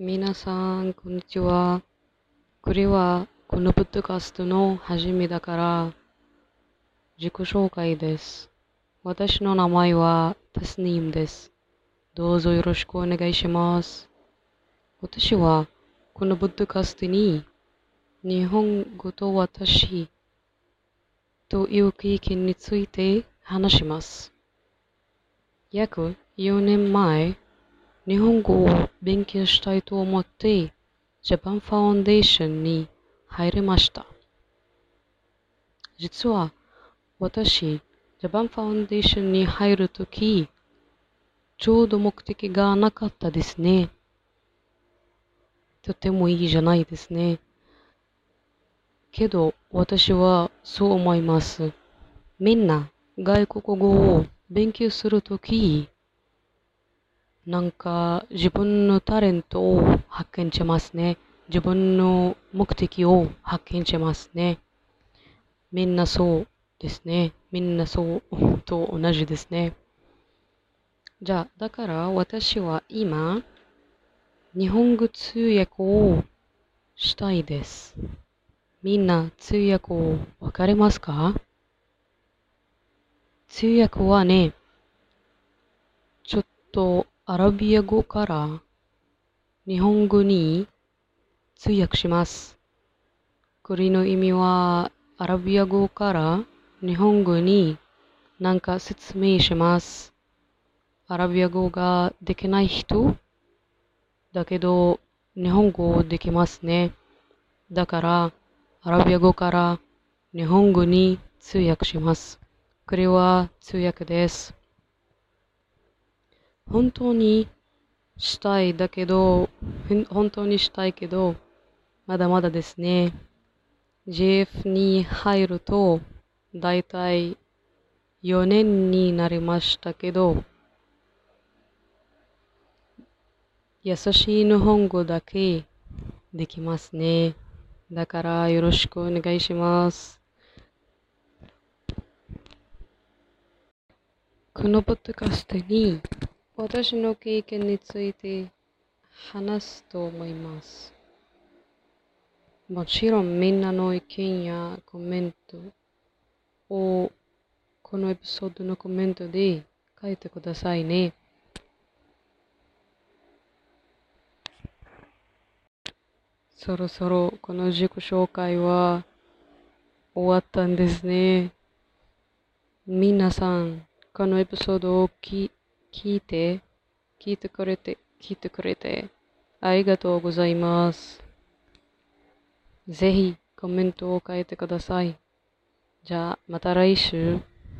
皆さん、こんにちは。これは、このポッドキャストの始めだから、自己紹介です。私の名前はタスニームです。どうぞよろしくお願いします。私は、このポッドキャストに、日本語と私という経験について話します。約4年前、日本語を勉強したいと思って、ジャパンファウンデーションに入りました。実は、私、ジャパンファウンデーションに入るとき、ちょうど目的がなかったですね。とてもいいじゃないですね。けど、私はそう思います。みんな、外国語を勉強するとき、なんか自分のタレントを発見しますね。自分の目的を発見しますね。みんなそうですね。みんなそうと同じですね。じゃあ、だから私は今、日本語通訳をしたいです。みんな通訳をわかりますか？通訳はね、ちょっとアラビア語から日本語に通訳します。これの意味はアラビア語から日本語に何か説明します。アラビア語ができない人だけど日本語できますね。だからアラビア語から日本語に通訳します。これは通訳です。本当にしたいだけど、本当にしたいけど、まだまだですね。JF に入ると、だいたい4年になりましたけど、優しい日本語だけできますね。だからよろしくお願いします。このポッドキャストに私の経験について話すと思います。もちろんみんなの意見やコメントをこのエピソードのコメントで書いてくださいね。そろそろこの自己紹介は終わったんですね。皆さん、このエピソードをき聞いて、聞いてくれて、聞いてくれて、ありがとうございます。ぜひコメントを書いてください。じゃあ、また来週。